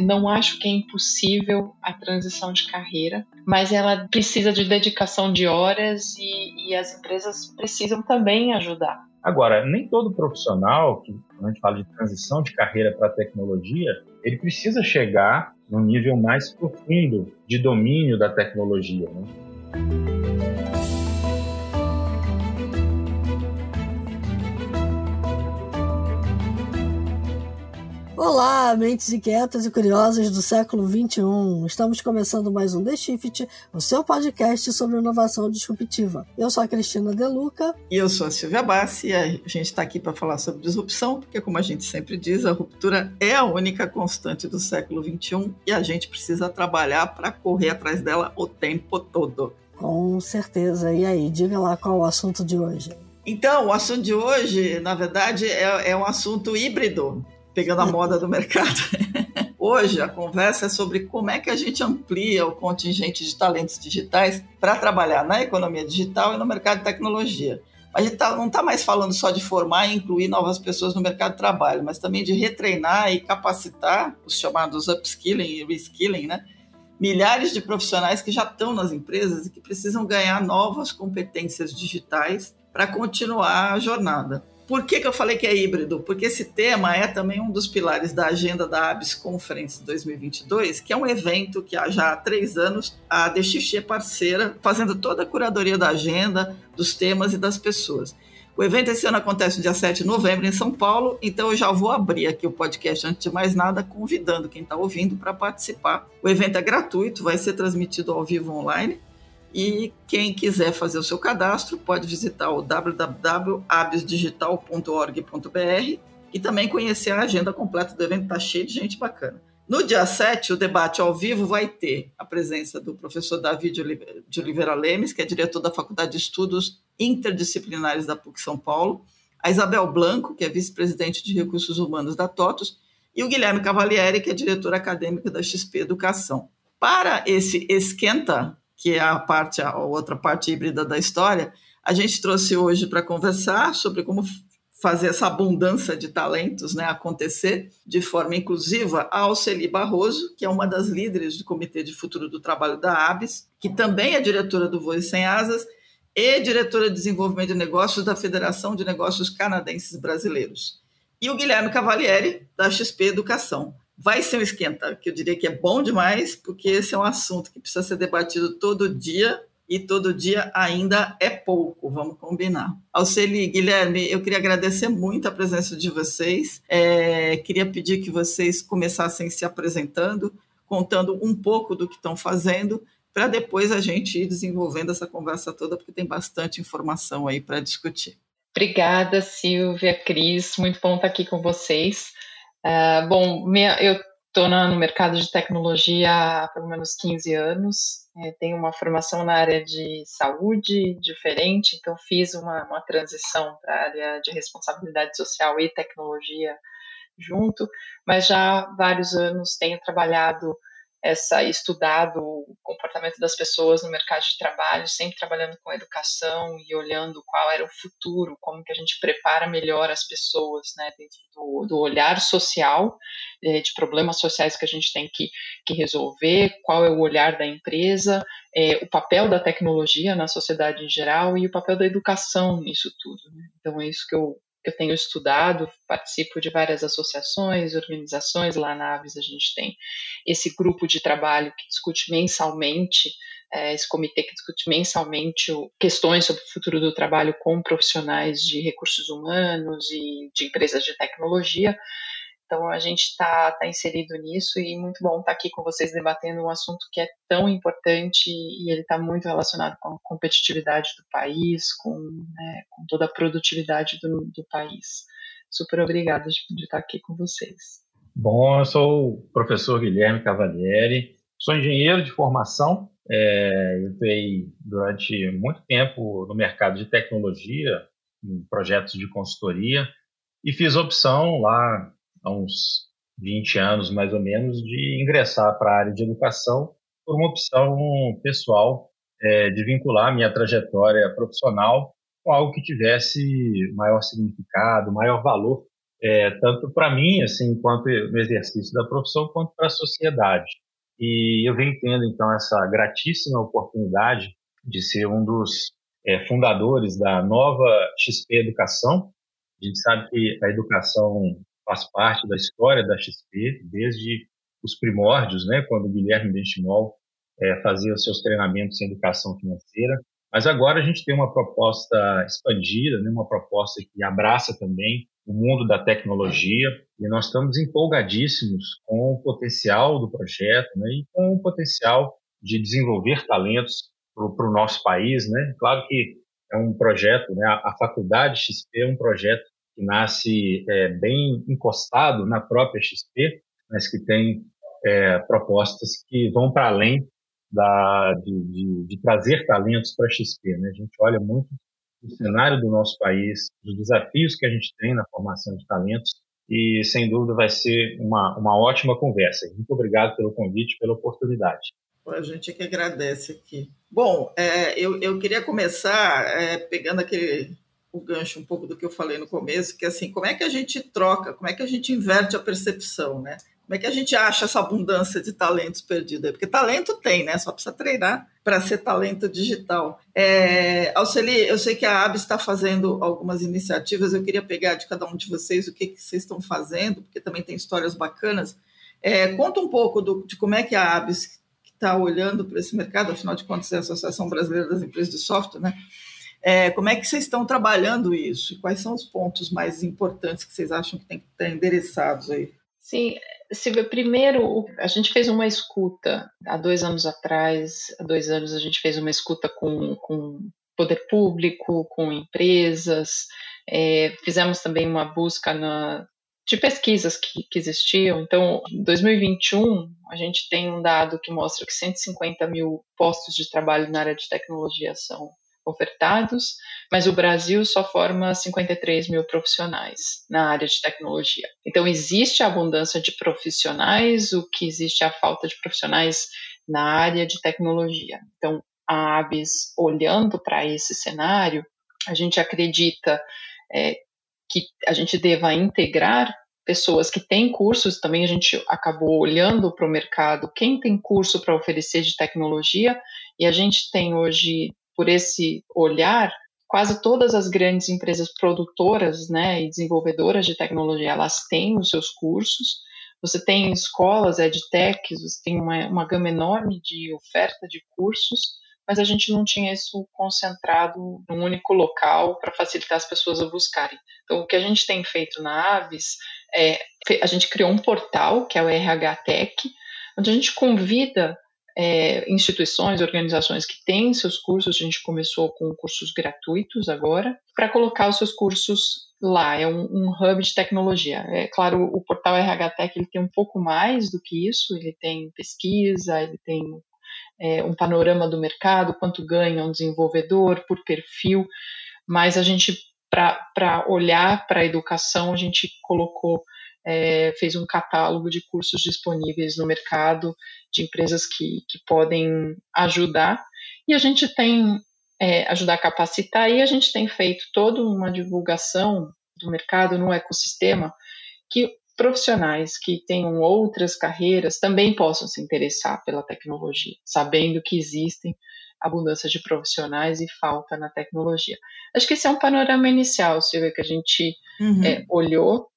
não acho que é impossível a transição de carreira, mas ela precisa de dedicação de horas e, e as empresas precisam também ajudar. Agora, nem todo profissional, que quando a gente fala de transição de carreira para tecnologia, ele precisa chegar num nível mais profundo de domínio da tecnologia. Né? Olá, mentes inquietas e curiosas do século XXI. Estamos começando mais um The Shift, o seu podcast sobre inovação disruptiva. Eu sou a Cristina Deluca. E eu sou a Silvia Bassi e a gente está aqui para falar sobre disrupção, porque como a gente sempre diz, a ruptura é a única constante do século XXI e a gente precisa trabalhar para correr atrás dela o tempo todo. Com certeza. E aí, diga lá qual é o assunto de hoje. Então, o assunto de hoje, na verdade, é, é um assunto híbrido pegando a moda do mercado. Hoje a conversa é sobre como é que a gente amplia o contingente de talentos digitais para trabalhar na economia digital e no mercado de tecnologia. A gente tá, não está mais falando só de formar e incluir novas pessoas no mercado de trabalho, mas também de retreinar e capacitar os chamados upskilling e reskilling, né? Milhares de profissionais que já estão nas empresas e que precisam ganhar novas competências digitais para continuar a jornada. Por que, que eu falei que é híbrido? Porque esse tema é também um dos pilares da agenda da ABS Conference 2022, que é um evento que há já há três anos a DXX é parceira, fazendo toda a curadoria da agenda, dos temas e das pessoas. O evento esse ano acontece no dia 7 de novembro em São Paulo, então eu já vou abrir aqui o podcast antes de mais nada, convidando quem está ouvindo para participar. O evento é gratuito, vai ser transmitido ao vivo online e quem quiser fazer o seu cadastro pode visitar o www.abisdigital.org.br e também conhecer a agenda completa do evento, está cheio de gente bacana. No dia 7, o debate ao vivo vai ter a presença do professor David de Oliveira Lemes, que é diretor da Faculdade de Estudos Interdisciplinares da PUC São Paulo, a Isabel Blanco, que é vice-presidente de Recursos Humanos da TOTUS, e o Guilherme Cavalieri, que é diretor acadêmico da XP Educação. Para esse esquenta, que é a parte a outra parte híbrida da história, a gente trouxe hoje para conversar sobre como fazer essa abundância de talentos né, acontecer de forma inclusiva a Alceli Barroso, que é uma das líderes do Comitê de Futuro do Trabalho da ABS, que também é diretora do Voz Sem Asas e diretora de Desenvolvimento de Negócios da Federação de Negócios Canadenses Brasileiros. E o Guilherme Cavalieri, da XP Educação vai ser um esquenta, que eu diria que é bom demais, porque esse é um assunto que precisa ser debatido todo dia e todo dia ainda é pouco, vamos combinar. Alceli, Guilherme, eu queria agradecer muito a presença de vocês. É, queria pedir que vocês começassem se apresentando, contando um pouco do que estão fazendo, para depois a gente ir desenvolvendo essa conversa toda, porque tem bastante informação aí para discutir. Obrigada, Silvia, Cris, muito bom estar aqui com vocês. Uh, bom, minha, eu estou no mercado de tecnologia há pelo menos 15 anos, é, tenho uma formação na área de saúde diferente, então fiz uma, uma transição para a área de responsabilidade social e tecnologia junto, mas já há vários anos tenho trabalhado essa estudado o comportamento das pessoas no mercado de trabalho, sempre trabalhando com educação e olhando qual era o futuro, como que a gente prepara melhor as pessoas, né, dentro do, do olhar social, eh, de problemas sociais que a gente tem que, que resolver, qual é o olhar da empresa, é, o papel da tecnologia na sociedade em geral e o papel da educação nisso tudo. Né? Então é isso que eu eu tenho estudado, participo de várias associações, organizações, lá na Aves a gente tem esse grupo de trabalho que discute mensalmente, é, esse comitê que discute mensalmente questões sobre o futuro do trabalho com profissionais de recursos humanos e de empresas de tecnologia, então a gente está tá inserido nisso e muito bom estar tá aqui com vocês debatendo um assunto que é tão importante e ele está muito relacionado com a competitividade do país, com, né, com toda a produtividade do, do país. Super obrigada de, estar tá aqui com vocês. Bom, eu sou o professor Guilherme Cavalieri, sou engenheiro de formação, é, eu entrei durante muito tempo no mercado de tecnologia, em projetos de consultoria, e fiz opção lá há uns 20 anos mais ou menos, de ingressar para a área de educação por uma opção pessoal é, de vincular minha trajetória profissional com algo que tivesse maior significado, maior valor é, tanto para mim, assim, enquanto no exercício da profissão, quanto para a sociedade. E eu venho tendo, então, essa gratíssima oportunidade de ser um dos é, fundadores da nova XP Educação. A gente sabe que a educação faz parte da história da XP desde os primórdios, né, quando o Guilherme Benchimol é, fazia os seus treinamentos em educação financeira. Mas agora a gente tem uma proposta expandida, né, uma proposta que abraça também o mundo da tecnologia e nós estamos empolgadíssimos com o potencial do projeto né, e com o potencial de desenvolver talentos para o nosso país. Né? Claro que é um projeto, né, a, a Faculdade XP é um projeto que nasce é, bem encostado na própria XP, mas que tem é, propostas que vão para além da, de, de, de, trazer talentos para a XP. Né? A gente olha muito o cenário do nosso país, os desafios que a gente tem na formação de talentos e, sem dúvida, vai ser uma, uma ótima conversa. Muito obrigado pelo convite, pela oportunidade. A gente é que agradece aqui. Bom, é, eu, eu queria começar é, pegando aquele o gancho um pouco do que eu falei no começo, que é assim, como é que a gente troca, como é que a gente inverte a percepção, né? Como é que a gente acha essa abundância de talentos perdidos? Porque talento tem, né? Só precisa treinar para ser talento digital. É, Alceli, eu sei que a ABS está fazendo algumas iniciativas, eu queria pegar de cada um de vocês o que, que vocês estão fazendo, porque também tem histórias bacanas. É, conta um pouco do, de como é que a ABS está olhando para esse mercado, afinal de contas é a Associação Brasileira das Empresas de Software, né? É, como é que vocês estão trabalhando isso? Quais são os pontos mais importantes que vocês acham que tem que estar endereçados aí? Sim, Silvia, primeiro, a gente fez uma escuta há dois anos atrás, há dois anos a gente fez uma escuta com, com poder público, com empresas, é, fizemos também uma busca na, de pesquisas que, que, existiam. Então, em 2021, a gente tem um dado que mostra que 150 mil postos de trabalho na área de tecnologia são ofertados, mas o Brasil só forma 53 mil profissionais na área de tecnologia. Então, existe a abundância de profissionais, o que existe é a falta de profissionais na área de tecnologia. Então, a ABS, olhando para esse cenário, a gente acredita é, que a gente deva integrar pessoas que têm cursos, também a gente acabou olhando para o mercado, quem tem curso para oferecer de tecnologia, e a gente tem hoje por esse olhar, quase todas as grandes empresas produtoras né, e desenvolvedoras de tecnologia, elas têm os seus cursos. Você tem escolas, edtechs, você tem uma, uma gama enorme de oferta de cursos, mas a gente não tinha isso concentrado num único local para facilitar as pessoas a buscarem. Então, o que a gente tem feito na Aves é, a gente criou um portal, que é o RH Tech, onde a gente convida é, instituições, organizações que têm seus cursos, a gente começou com cursos gratuitos agora, para colocar os seus cursos lá, é um, um, hub de tecnologia. É claro, o portal RH Tech ele tem um pouco mais do que isso, ele tem pesquisa, ele tem é, um panorama do mercado, quanto ganha um desenvolvedor por perfil, mas a gente, para olhar para a educação, a gente colocou é, fez um catálogo de cursos disponíveis no mercado de empresas que, que podem ajudar. E a gente tem é, ajudar a capacitar e a gente tem feito toda uma divulgação do mercado no ecossistema que profissionais que tenham outras carreiras também possam se interessar pela tecnologia, sabendo que existem abundância de profissionais e falta na tecnologia. Acho que esse é um panorama inicial, Silvia, que a gente uhum. é, olhou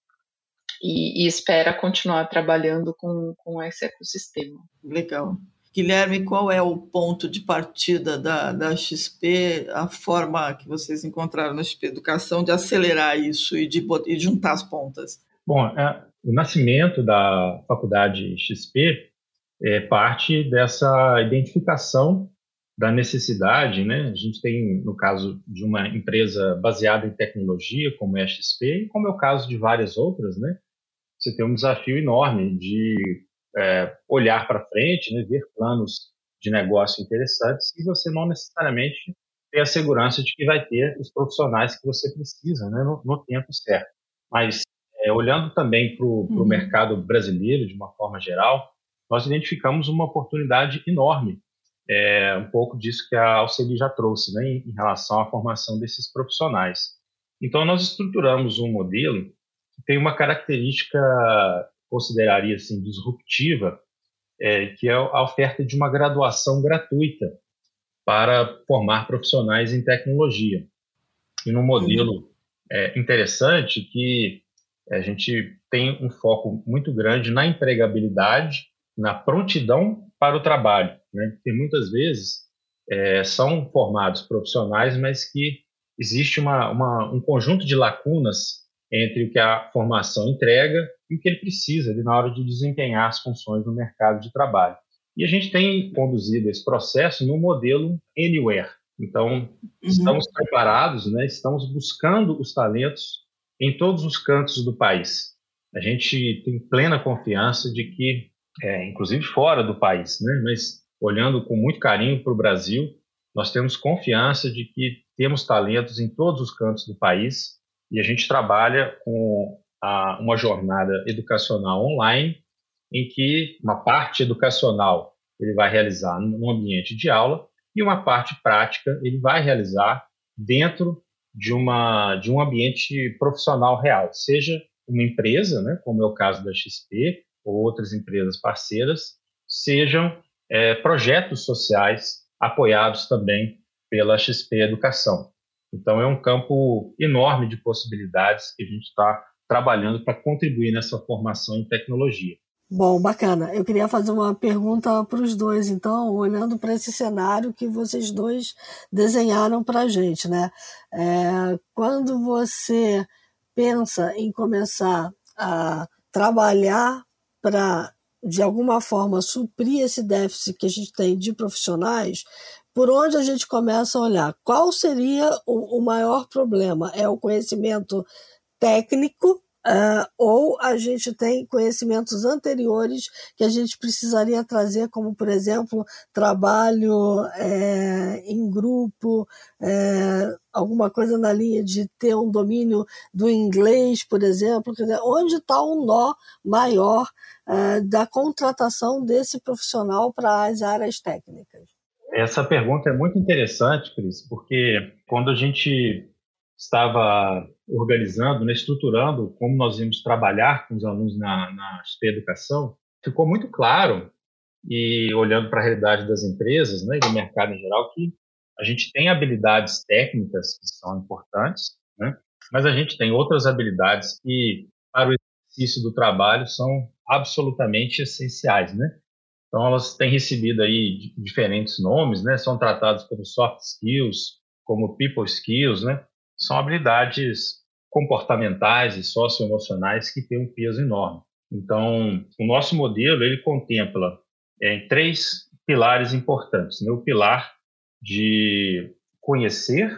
e, e espera continuar trabalhando com, com esse ecossistema. Legal. Guilherme, qual é o ponto de partida da, da XP, a forma que vocês encontraram na XP Educação de acelerar isso e de, e juntar as pontas? Bom, é, o nascimento da faculdade XP é parte dessa identificação da necessidade, né? A gente tem, no caso de uma empresa baseada em tecnologia, como é a XP, e como é o caso de várias outras, né? Você tem um desafio enorme de é, olhar para frente, né, ver planos de negócio interessantes e você não necessariamente ter a segurança de que vai ter os profissionais que você precisa né, no, no tempo certo. Mas é, olhando também para o uhum. mercado brasileiro de uma forma geral, nós identificamos uma oportunidade enorme, é, um pouco disso que a Alceli já trouxe, né, em relação à formação desses profissionais. Então, nós estruturamos um modelo tem uma característica, consideraria assim, disruptiva, é, que é a oferta de uma graduação gratuita para formar profissionais em tecnologia. E num modelo é, interessante que a gente tem um foco muito grande na empregabilidade, na prontidão para o trabalho, né? Porque muitas vezes é, são formados profissionais, mas que existe uma, uma, um conjunto de lacunas entre o que a formação entrega e o que ele precisa ali na hora de desempenhar as funções no mercado de trabalho. E a gente tem conduzido esse processo no modelo Anywhere. Então, uhum. estamos preparados, né? estamos buscando os talentos em todos os cantos do país. A gente tem plena confiança de que, é, inclusive fora do país, né? mas olhando com muito carinho para o Brasil, nós temos confiança de que temos talentos em todos os cantos do país e a gente trabalha com a, uma jornada educacional online em que uma parte educacional ele vai realizar no ambiente de aula e uma parte prática ele vai realizar dentro de uma de um ambiente profissional real, seja uma empresa, né, como é o caso da XP ou outras empresas parceiras, sejam é, projetos sociais apoiados também pela XP Educação. Então é um campo enorme de possibilidades que a gente está trabalhando para contribuir nessa formação em tecnologia. Bom, bacana. Eu queria fazer uma pergunta para os dois, então, olhando para esse cenário que vocês dois desenharam para a gente, né? É, quando você pensa em começar a trabalhar para, de alguma forma, suprir esse déficit que a gente tem de profissionais, por onde a gente começa a olhar? Qual seria o, o maior problema? É o conhecimento técnico Uh, ou a gente tem conhecimentos anteriores que a gente precisaria trazer, como, por exemplo, trabalho é, em grupo, é, alguma coisa na linha de ter um domínio do inglês, por exemplo. Dizer, onde está o nó maior é, da contratação desse profissional para as áreas técnicas? Essa pergunta é muito interessante, Cris, porque quando a gente estava organizando, né, estruturando como nós íamos trabalhar com os alunos na, na Educação, ficou muito claro, e olhando para a realidade das empresas né, e do mercado em geral, que a gente tem habilidades técnicas que são importantes, né, mas a gente tem outras habilidades que, para o exercício do trabalho, são absolutamente essenciais. Né? Então, elas têm recebido aí diferentes nomes, né, são tratadas como soft skills, como people skills, né? são habilidades comportamentais e socioemocionais que têm um peso enorme. Então, o nosso modelo ele contempla é, três pilares importantes: né? o pilar de conhecer,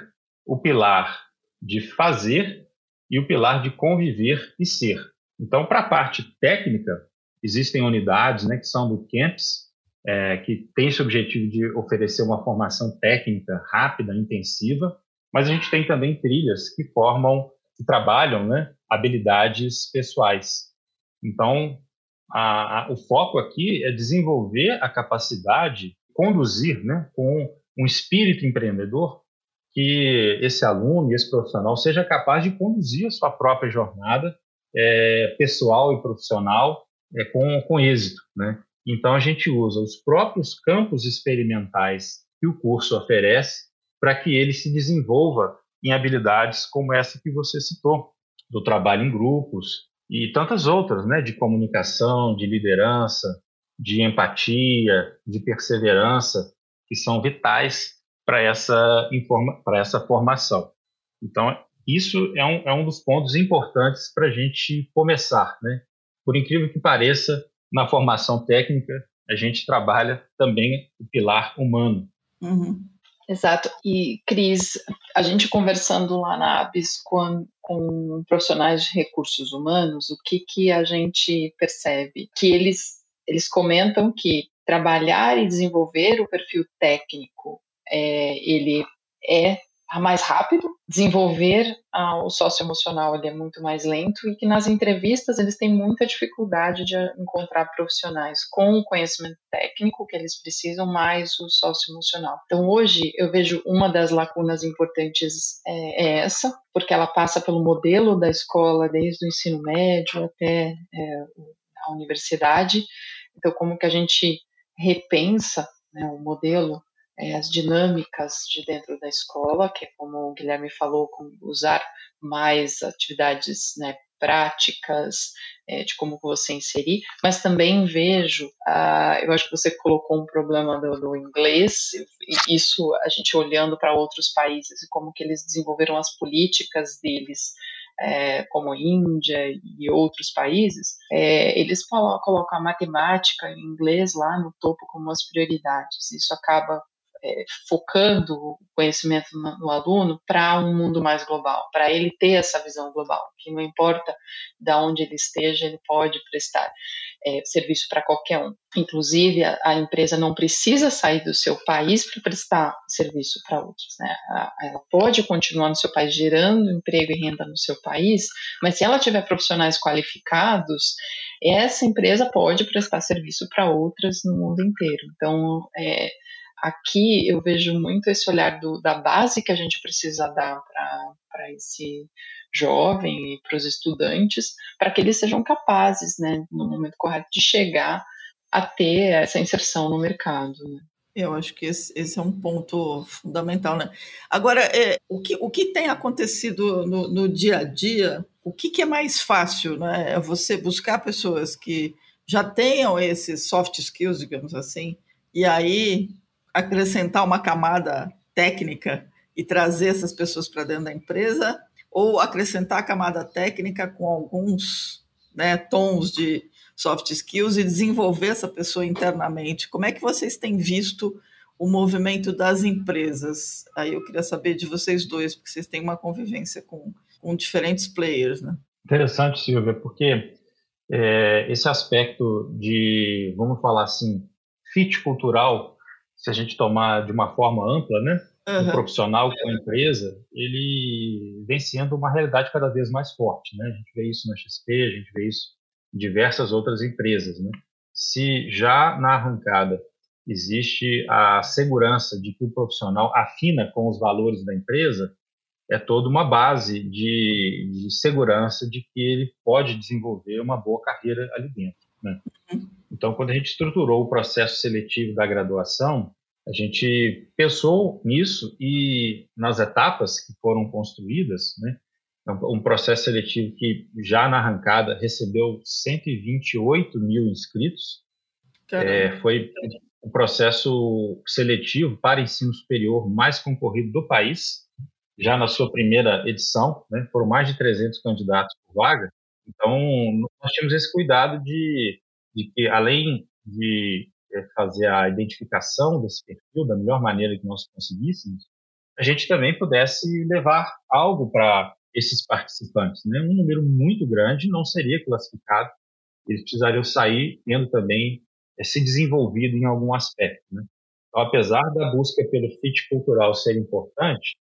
o pilar de fazer e o pilar de conviver e ser. Então, para a parte técnica, existem unidades né, que são do camps, é, que tem esse objetivo de oferecer uma formação técnica rápida, intensiva, mas a gente tem também trilhas que formam, que trabalham né, habilidades pessoais. Então, a, a, o foco aqui é desenvolver a capacidade de conduzir né, com um espírito empreendedor que esse aluno, esse profissional, seja capaz de conduzir a sua própria jornada é, pessoal e profissional é, com, com êxito. Né? Então, a gente usa os próprios campos experimentais que o curso oferece para que ele se desenvolva em habilidades como essa que você citou, do trabalho em grupos e tantas outras, né, de comunicação, de liderança, de empatia, de perseverança, que são vitais para essa, para essa formação. Então, isso é um, é um dos pontos importantes para a gente começar. Né? Por incrível que pareça, na formação técnica, a gente trabalha também o pilar humano. Uhum. Exato. E, Cris, a gente conversando lá na ABS com, com profissionais de recursos humanos, o que, que a gente percebe? Que eles, eles comentam que trabalhar e desenvolver o perfil técnico, é, ele é mais rápido, desenvolver ah, o socioemocional ele é muito mais lento e que nas entrevistas eles têm muita dificuldade de encontrar profissionais com o conhecimento técnico que eles precisam, mais o socioemocional. Então hoje eu vejo uma das lacunas importantes é, é essa, porque ela passa pelo modelo da escola desde o ensino médio até é, a universidade. Então como que a gente repensa né, o modelo é, as dinâmicas de dentro da escola, que é como o Guilherme falou, usar mais atividades né, práticas é, de como você inserir, mas também vejo, ah, eu acho que você colocou um problema do, do inglês, isso a gente olhando para outros países e como que eles desenvolveram as políticas deles, é, como Índia e outros países, é, eles colocam a matemática e o inglês lá no topo como as prioridades. Isso acaba é, focando o conhecimento no, no aluno para um mundo mais global, para ele ter essa visão global, que não importa de onde ele esteja, ele pode prestar é, serviço para qualquer um. Inclusive, a, a, empresa não precisa sair do seu país para prestar serviço para outros. Né? ela pode continuar no seu país gerando emprego e renda no seu país, mas se ela tiver profissionais qualificados, essa empresa pode prestar serviço para outras no mundo inteiro. Então, é, aqui eu vejo muito esse olhar do, da base que a gente precisa dar para esse jovem e para os estudantes, para que eles sejam capazes, né, no momento correto, de chegar a ter essa inserção no mercado. Né? Eu acho que esse, esse, é um ponto fundamental, né? Agora, é, o, que, o que tem acontecido no, no dia a dia, o que, que, é mais fácil, né? É você buscar pessoas que já tenham esses soft skills, digamos assim, e aí acrescentar uma camada técnica e trazer essas pessoas para dentro da empresa, ou acrescentar a camada técnica com alguns né, tons de soft skills e desenvolver essa pessoa internamente. Como é que vocês têm visto o movimento das empresas? Aí eu queria saber de vocês dois, porque vocês têm uma convivência com, com diferentes players, né? Interessante, Silvia, porque é, esse aspecto de, vamos falar assim, fit cultural se a gente tomar de uma forma ampla, né? Uhum. O profissional com a empresa, ele vem sendo uma realidade cada vez mais forte, né? A gente vê isso na XP, a gente vê isso em diversas outras empresas, né? Se já na arrancada existe a segurança de que o profissional afina com os valores da empresa, é toda uma base de, de segurança de que ele pode desenvolver uma boa carreira ali dentro. Né? Então, quando a gente estruturou o processo seletivo da graduação, a gente pensou nisso e nas etapas que foram construídas, né? um processo seletivo que já na arrancada recebeu 128 mil inscritos. É, foi o processo seletivo para ensino superior mais concorrido do país, já na sua primeira edição, né? foram mais de 300 candidatos por vaga. Então, nós temos esse cuidado de, de que, além de é, fazer a identificação desse perfil da melhor maneira que nós conseguíssemos, a gente também pudesse levar algo para esses participantes. Né? Um número muito grande não seria classificado, eles precisariam sair tendo também é, se desenvolvido em algum aspecto. Né? Então, apesar da busca pelo fit cultural ser importante,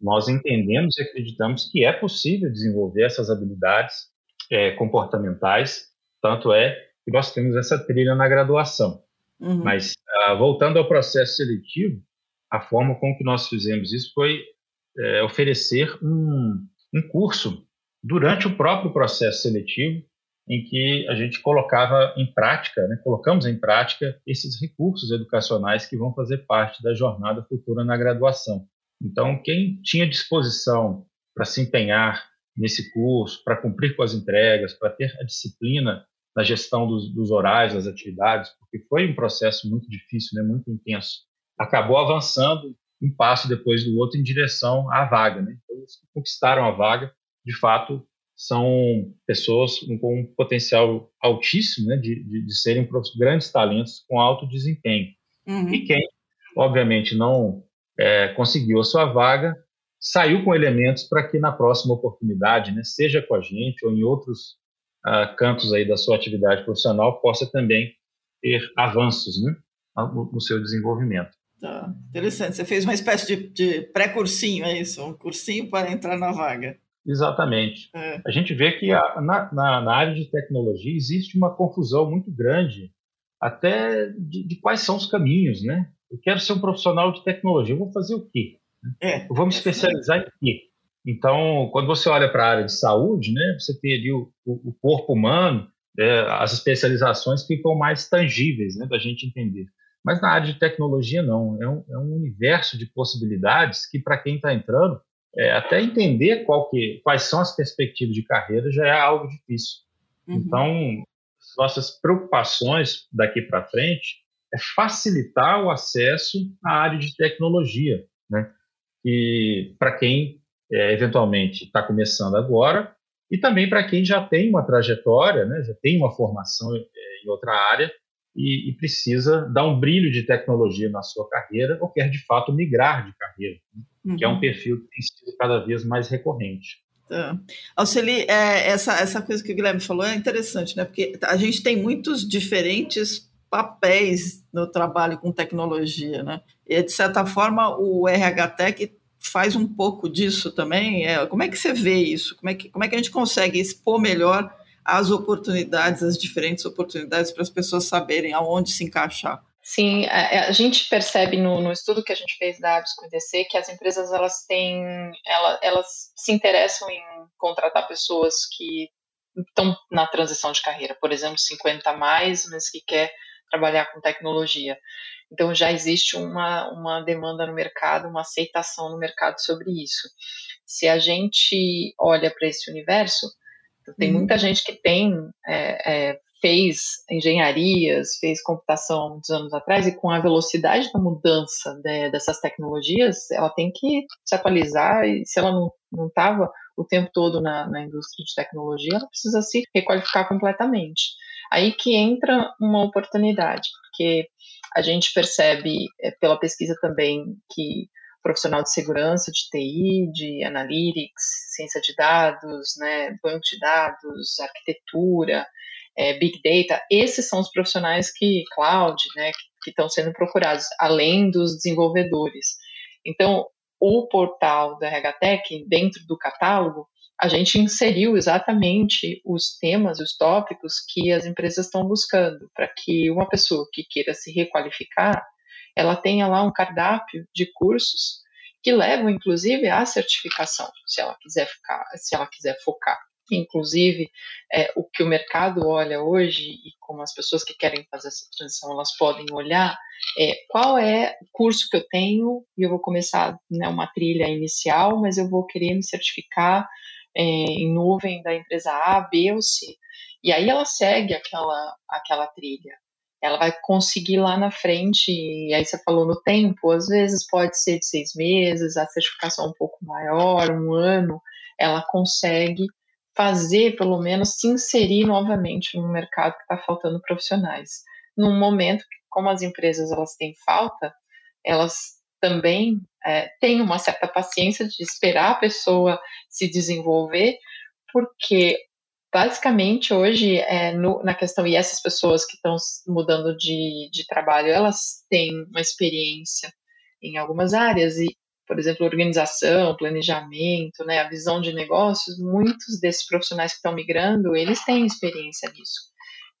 nós entendemos e acreditamos que é possível desenvolver essas habilidades é, comportamentais, tanto é que nós temos essa trilha na graduação. Uhum. Mas, uh, voltando ao processo seletivo, a forma com que nós fizemos isso foi é, oferecer um, um curso durante o próprio processo seletivo, em que a gente colocava em prática, né, colocamos em prática esses recursos educacionais que vão fazer parte da jornada futura na graduação. Então, quem tinha disposição para se empenhar nesse curso, para cumprir com as entregas, para ter a disciplina na gestão dos, dos, horários, das atividades, porque foi um processo muito difícil, né, muito intenso. Acabou avançando um passo depois do outro em direção à vaga. Né? Então, os que conquistaram a vaga, de fato, são pessoas com um potencial altíssimo né, de, de, de serem grandes talentos com alto desempenho. Uhum. E quem, obviamente, não é, conseguiu a sua vaga, saiu com elementos para que na próxima oportunidade, né, seja com a gente ou em outros uh, cantos aí da sua atividade profissional, possa também ter avanços né, no, no seu desenvolvimento. Tá, interessante. Você fez uma espécie de, de pré-cursinho, é isso? Um cursinho para entrar na vaga. Exatamente. É. A gente vê que a, na, na, na, área de tecnologia existe uma confusão muito grande, até de, de, quais são os caminhos, né? Eu quero ser um profissional de tecnologia, vou fazer o quê? É. Eu vou me especializar em quê? Então, quando você olha para a área de saúde, né, você tem ali o, o corpo humano, é, as especializações ficam mais tangíveis né, da gente entender. Mas na área de tecnologia, não. É um, é um universo de possibilidades que, para quem está entrando, é, até entender que, quais são as perspectivas de carreira já é algo difícil. Uhum. Então, nossas preocupações daqui para frente é facilitar o acesso à área de tecnologia, né? E para quem é, eventualmente está começando agora e também para quem já tem uma trajetória, né? Já tem uma formação é, em outra área e, e, precisa dar um brilho de tecnologia na sua carreira ou quer de fato migrar de carreira, uhum. que é um uhum. perfil que tem sido cada vez mais recorrente. Tá. Alceli, é, essa, essa coisa que o Guilherme falou é interessante, né? Porque a gente tem muitos diferentes papéis no trabalho com tecnologia, né? E, de certa forma, o RH Tech faz um pouco disso também. É, como é que você vê isso? Como é que, como é que a gente consegue expor melhor as oportunidades, as diferentes oportunidades para as pessoas saberem aonde se encaixar? Sim, a, a gente percebe no, no, estudo que a gente fez da Absco DC que as empresas elas têm, elas, elas se interessam em contratar pessoas que estão na transição de carreira, por exemplo, 50 a mais, mas que quer trabalhar com tecnologia. Então já existe uma, uma demanda no mercado, uma aceitação no mercado sobre isso. Se a gente olha para esse universo, tem uhum. muita gente que tem é, é, fez engenharias, fez computação muitos anos atrás, e com a velocidade da mudança de, dessas tecnologias, ela tem que se atualizar, e se ela não estava o tempo todo na, na indústria de tecnologia, ela precisa se requalificar completamente. Aí que entra uma oportunidade, porque a gente percebe é, pela pesquisa também que profissional de segurança, de TI, de analytics, ciência de dados, né, banco de dados, arquitetura, é, Big Data, esses são os profissionais que, cloud, né, que estão sendo procurados, além dos desenvolvedores. Então, o portal da RHTech, dentro do catálogo, a gente inseriu exatamente os temas, os tópicos que as empresas estão buscando, para que uma pessoa que queira se requalificar, ela tenha lá um cardápio de cursos que levam, inclusive, à certificação, se ela quiser ficar, se ela quiser focar. Inclusive é, o que o mercado olha hoje e como as pessoas que querem fazer essa transição elas podem olhar é qual é o curso que eu tenho e eu vou começar né, uma trilha inicial, mas eu vou querer me certificar é, em nuvem da empresa A, B ou C. E aí ela segue aquela, aquela trilha. Ela vai conseguir lá na frente, e aí você falou no tempo, às vezes pode ser de seis meses, a certificação um pouco maior, um ano, ela consegue fazer, pelo menos, se inserir novamente no mercado que está faltando profissionais. Num momento que, como as empresas elas têm falta, elas também é, têm uma certa paciência de esperar a pessoa se desenvolver, porque basicamente hoje é, no, na questão e essas pessoas que estão mudando de, de trabalho elas têm uma experiência em algumas áreas e por exemplo, organização, planejamento, né, a visão de negócios, muitos desses profissionais que estão migrando, eles têm experiência nisso.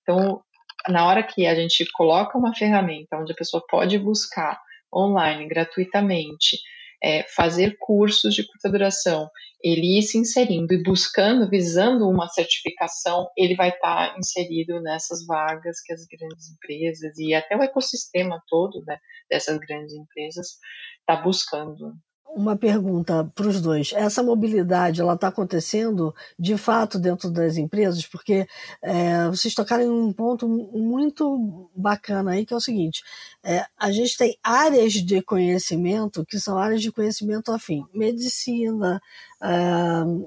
Então, na hora que a gente coloca uma ferramenta onde a pessoa pode buscar online, gratuitamente, é, fazer cursos de curta duração, ele ir se inserindo e buscando, visando uma certificação, ele vai estar tá inserido nessas vagas que as grandes empresas e até o ecossistema todo né, dessas grandes empresas está buscando. Uma pergunta para os dois. Essa mobilidade ela está acontecendo de fato dentro das empresas? Porque é, vocês tocaram em um ponto muito bacana aí, que é o seguinte: é, a gente tem áreas de conhecimento que são áreas de conhecimento afim. Medicina, é,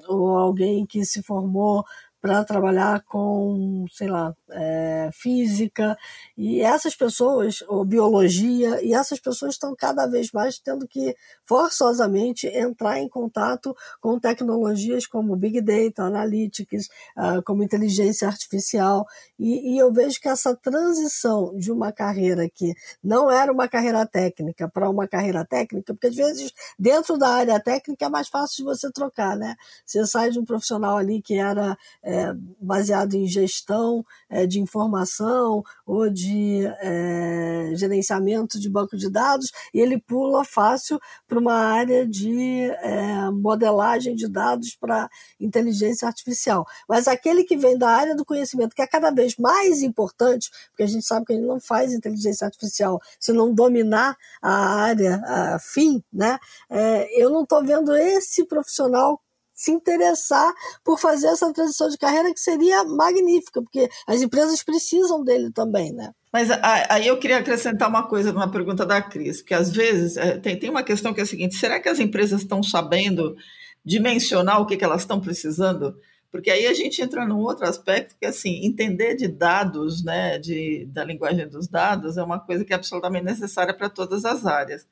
ou alguém que se formou para trabalhar com, sei lá, é, física, e essas pessoas, ou biologia, e essas pessoas estão cada vez mais tendo que forçosamente entrar em contato com tecnologias como Big Data, Analytics, uh, como inteligência artificial, e, e eu vejo que essa transição de uma carreira que não era uma carreira técnica para uma carreira técnica, porque às vezes dentro da área técnica é mais fácil de você trocar, né? Você sai de um profissional ali que era é, baseado em gestão é, de informação ou de é, gerenciamento de banco de dados e ele pula fácil para uma área de é, modelagem de dados para inteligência artificial. Mas aquele que vem da área do conhecimento, que é cada vez mais importante, porque a gente sabe que gente não faz inteligência artificial se não dominar a área a fim, né? É, eu não estou vendo esse profissional se interessar por fazer essa transição de carreira que seria magnífica, porque as empresas precisam dele também, né? Mas aí eu queria acrescentar uma coisa numa pergunta da Cris, porque às vezes é, tem, tem uma questão que é a seguinte: será que as empresas estão sabendo dimensionar o que, que elas estão precisando? Porque aí a gente entra num outro aspecto que, assim, entender de dados, né, de, da linguagem dos dados, é uma coisa que é absolutamente necessária para todas as áreas.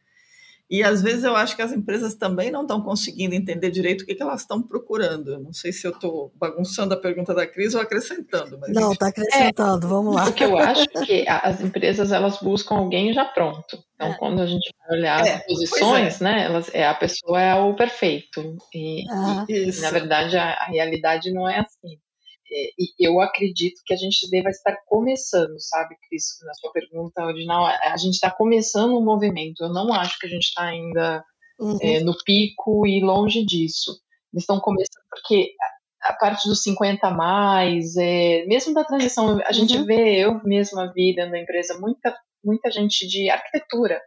E às vezes eu acho que as empresas também não estão conseguindo entender direito o que, que elas estão procurando. Eu não sei se eu estou bagunçando a pergunta da Cris ou acrescentando. Mas... Não, está acrescentando, é, vamos lá. O que eu acho é que as empresas elas buscam alguém já pronto. Então, é. quando a gente vai olhar é, as posições, é. né, elas, é, a pessoa é o perfeito. E, e na verdade a, a realidade não é assim. É, e eu acredito que a gente deva estar começando, sabe, Cris, na sua pergunta original, a gente está começando um movimento, eu não acho que a gente está ainda uhum. é, no pico e longe disso. Eles estão começando porque a parte dos 50 a mais, é, mesmo da transição, a gente uhum. vê, eu mesma vi dentro da empresa, muita, muita gente de arquitetura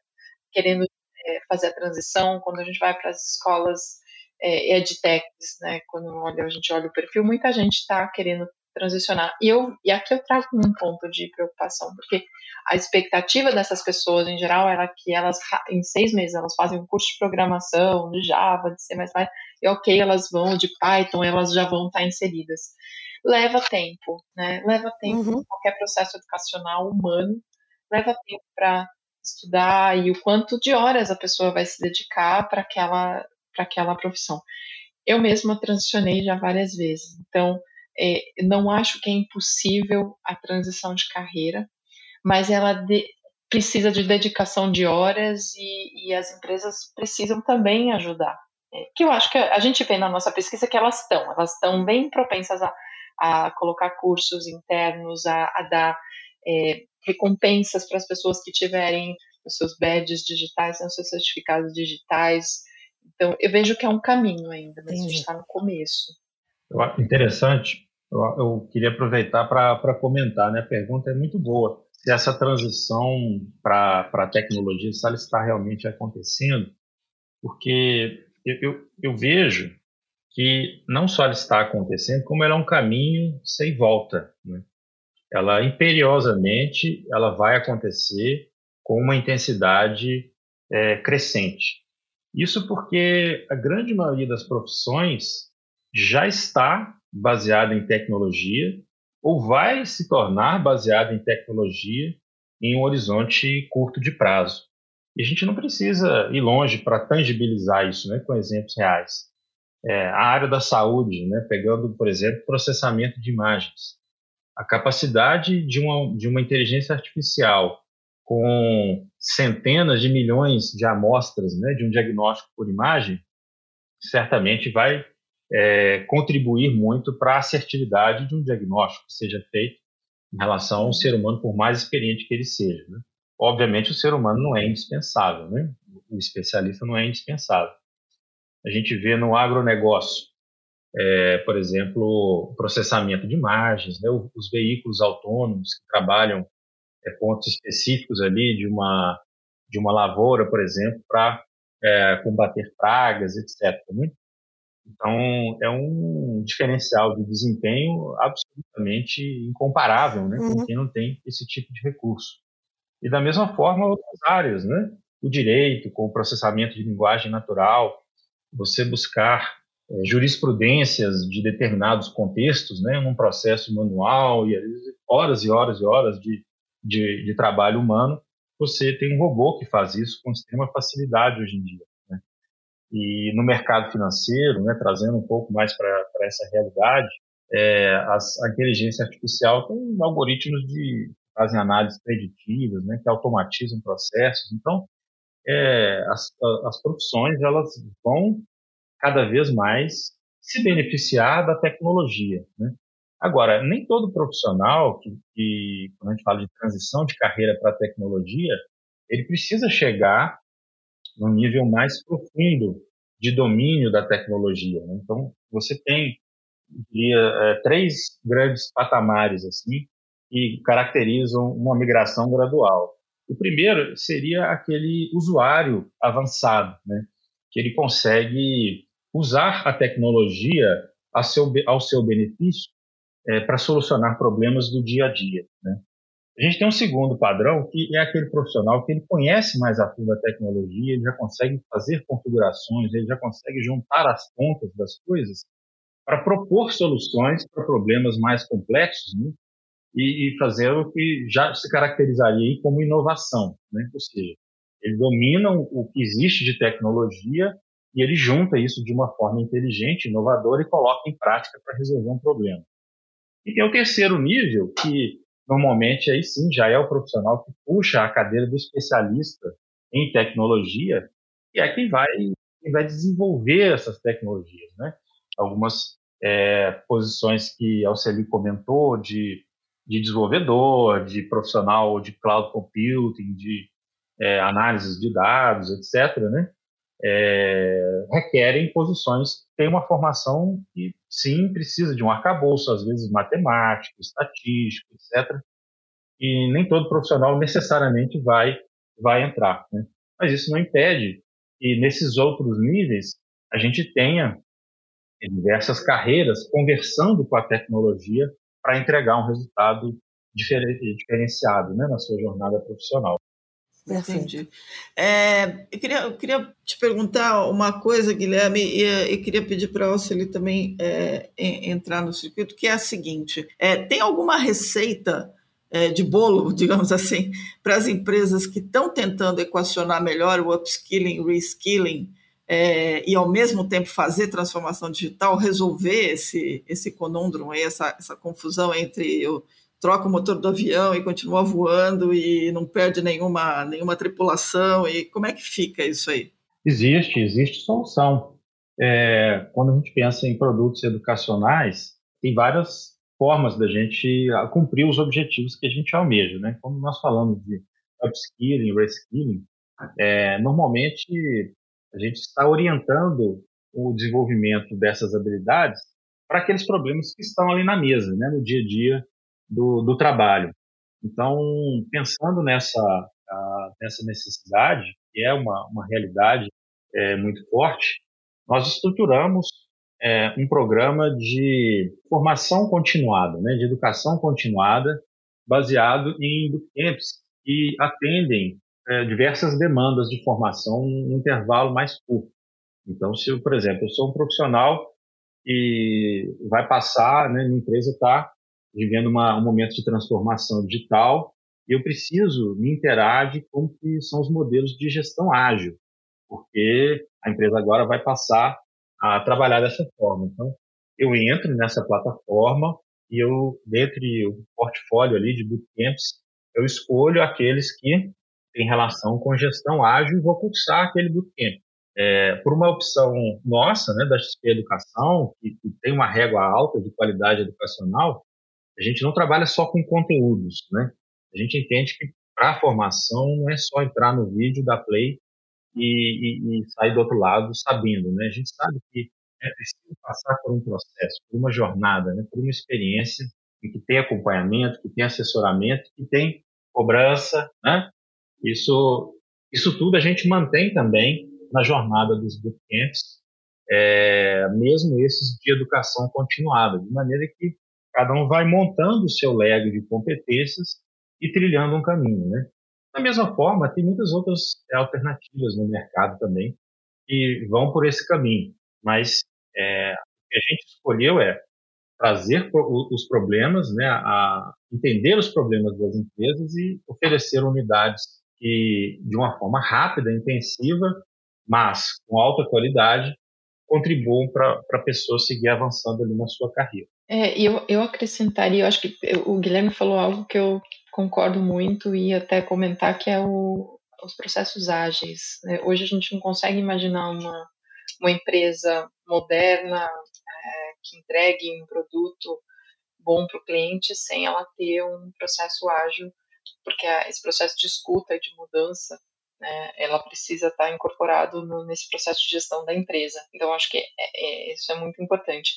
querendo é, fazer a transição, quando a gente vai para as escolas é, edtechs, né? Quando olha, a gente olha o perfil, muita gente está querendo transicionar. E, eu, e aqui eu trago um ponto de preocupação, porque a expectativa dessas pessoas, em geral, era que elas, em seis meses, elas fazem um curso de programação, de Java, de C++, e ok, elas vão de Python, elas já vão estar inseridas. Leva tempo, né? Leva tempo uhum. qualquer processo educacional humano, leva tempo para estudar e o quanto de horas a pessoa vai se dedicar para aquela para aquela profissão. Eu mesma transicionei já várias vezes, então é, não acho que é impossível a transição de carreira, mas ela de, precisa de dedicação de horas e, e, as empresas precisam também ajudar. É, que eu acho que a, a, gente vê na nossa pesquisa que elas estão, elas estão bem propensas a, a colocar cursos internos, a, a dar é, recompensas para as pessoas que tiverem os seus badges digitais, os seus certificados digitais, então, eu vejo que é um caminho ainda, mas a gente está no começo. Interessante. Eu, eu queria aproveitar para comentar, né? A pergunta é muito boa. Se essa transição para a tecnologia, se ela está realmente acontecendo, porque eu, eu, eu vejo que não só ela está acontecendo, como ela é um caminho sem volta. Né? Ela imperiosamente ela vai acontecer com uma intensidade é, crescente. Isso porque a grande maioria das profissões já está baseada em tecnologia ou vai se tornar baseada em tecnologia em um horizonte curto de prazo. E a gente não precisa ir longe para tangibilizar isso né, com exemplos reais. É, a área da saúde, né, pegando, por exemplo, processamento de imagens. A capacidade de uma, de uma inteligência artificial com centenas de milhões de amostras né, de um diagnóstico por imagem, certamente vai é, contribuir muito para a assertividade de um diagnóstico que seja feito em relação a um ser humano, por mais experiente que ele seja. Né? Obviamente, o ser humano não é indispensável, né? o especialista não é indispensável. A gente vê no agronegócio, é, por exemplo, processamento de imagens, né? os veículos autônomos que trabalham é, pontos específicos ali de uma, de uma lavoura, por exemplo, para é, combater pragas, etc. Né? Então, é um diferencial de desempenho absolutamente incomparável né, uhum. com quem não tem esse tipo de recurso. E da mesma forma, outras áreas, né? o direito, com o processamento de linguagem natural, você buscar é, jurisprudências de determinados contextos, né, num processo manual e horas e horas e horas de, de, de, trabalho humano, você tem um robô que faz isso com extrema facilidade hoje em dia. Né? E no mercado financeiro, né, trazendo um pouco mais para essa realidade, é, as, a inteligência artificial tem algoritmos de fazem análises preditivas, né, que automatizam processos. Então, é, as, as profissões elas vão cada vez mais se beneficiar da tecnologia. Né? Agora, nem todo profissional que, que, quando a gente fala de transição de carreira para a tecnologia, ele precisa chegar num nível mais profundo de domínio da tecnologia. Né? Então, você tem diria, é, três grandes patamares assim que caracterizam uma migração gradual. O primeiro seria aquele usuário avançado, né? que ele consegue usar a tecnologia ao seu, ao seu benefício é, para solucionar problemas do dia a dia. Né? A gente tem um segundo padrão, que é aquele profissional que ele conhece mais a fundo a tecnologia, ele já consegue fazer configurações, ele já consegue juntar as pontas das coisas para propor soluções para problemas mais complexos né? e, e, fazer o que já se caracterizaria como inovação. Né? Ou seja, ele domina o que existe de tecnologia e ele junta isso de uma forma inteligente, inovadora e coloca em prática para resolver um problema. E tem o terceiro nível, que normalmente aí sim já é o profissional que puxa a cadeira do especialista em tecnologia e é quem vai, quem vai desenvolver essas tecnologias, né? Algumas é, posições que a Alceli comentou de, de desenvolvedor, de profissional de cloud computing, de é, de dados, etc., né? É, requerem posições, tem uma formação que sim precisa de um arcabouço, às vezes matemático, estatístico, etc. E nem todo profissional necessariamente vai vai entrar, né? Mas isso não impede que nesses outros níveis a gente tenha diversas carreiras conversando com a tecnologia para entregar um resultado diferenciado né, na sua jornada profissional. Entendi. É, eu, queria, eu queria te perguntar uma coisa, Guilherme, e queria pedir para a Alceli também é, entrar no circuito, que é a seguinte: é, tem alguma receita é, de bolo, digamos assim, para as empresas que estão tentando equacionar melhor o upskilling, reskilling, é, e ao mesmo tempo fazer transformação digital, resolver esse, esse conundrum, essa, essa confusão entre o troca o motor do avião e continua voando e não perde nenhuma, nenhuma tripulação? E como é que fica isso aí? Existe, existe solução. É, quando a gente pensa em produtos educacionais, tem várias formas da gente cumprir os objetivos que a gente almeja, né? Quando nós falamos de upskilling, reskilling, é, normalmente a gente está orientando o desenvolvimento dessas habilidades para aqueles problemas que estão ali na mesa, né, no dia a dia do, do trabalho. Então, pensando nessa, a, nessa necessidade, que é uma, uma realidade é, muito forte, nós estruturamos é, um programa de formação continuada, né, de educação continuada, baseado em bootcamps que atendem é, diversas demandas de formação em um intervalo mais curto. Então, se, por exemplo, eu sou um profissional e vai passar, né, minha empresa está vivendo uma, um momento de transformação digital e eu preciso me interar de como são os modelos de gestão ágil, porque a empresa agora vai passar a trabalhar dessa forma. Então, eu entro nessa plataforma e eu, dentre o portfólio ali de bootcamps, eu escolho aqueles que têm relação com gestão ágil e vou cursar aquele bootcamp. É, por uma opção nossa, né, da XP Educação, que, que tem uma régua alta de qualidade educacional, a gente não trabalha só com conteúdos, né? A gente entende que para a formação não é só entrar no vídeo, dar play e, e, e, sair do outro lado sabendo, né? A gente sabe que é preciso passar por um processo, por uma jornada, né? por uma experiência que tem acompanhamento, que tem assessoramento, que tem cobrança, né? Isso, isso tudo a gente mantém também na jornada dos bootcamps, é, mesmo esses de educação continuada, de maneira que Cada um vai montando o seu leg de competências e trilhando um caminho, né? Da mesma forma, tem muitas outras alternativas no mercado também que vão por esse caminho, mas é, que a gente escolheu é trazer os problemas, né, a entender os problemas das empresas e oferecer unidades que, de uma forma rápida, intensiva, mas com alta qualidade, contribuam para a pessoa seguir avançando ali na sua carreira. É, eu, eu acrescentaria, eu acho que o Guilherme falou algo que eu concordo muito e até comentar que é o, os processos ágeis. Né? Hoje a gente não consegue imaginar uma, uma empresa moderna é, que entregue um produto bom para o cliente sem ela ter um processo ágil, porque esse processo de escuta e de mudança, né, ela precisa estar incorporado no, nesse processo de gestão da empresa. Então, acho que é, é, isso é muito importante.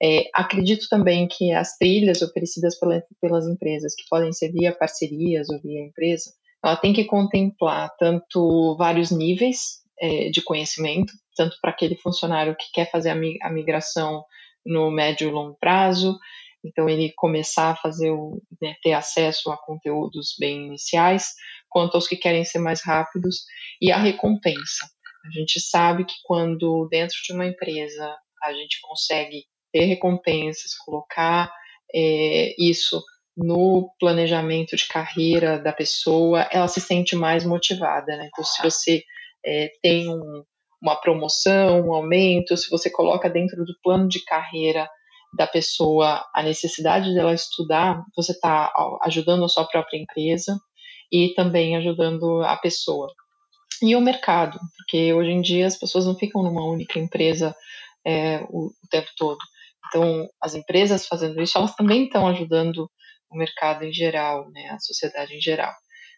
É, acredito também que as trilhas oferecidas pela, pelas empresas, que podem ser via parcerias ou via empresa, ela tem que contemplar tanto vários níveis é, de conhecimento, tanto para aquele funcionário que quer fazer a migração no médio e longo prazo, então ele começar a fazer o, né, ter acesso a conteúdos bem iniciais, quanto aos que querem ser mais rápidos, e a recompensa. A gente sabe que quando dentro de uma empresa a gente consegue ter recompensas, colocar é, isso no planejamento de carreira da pessoa, ela se sente mais motivada. Né? Então, se você é, tem um, uma promoção, um aumento, se você coloca dentro do plano de carreira da pessoa a necessidade dela estudar, você está ajudando a sua própria empresa e também ajudando a pessoa. E o mercado, porque hoje em dia as pessoas não ficam numa única empresa é, o, o tempo todo. Então, as empresas fazendo isso, elas também estão ajudando o mercado em geral, né, a sociedade em geral.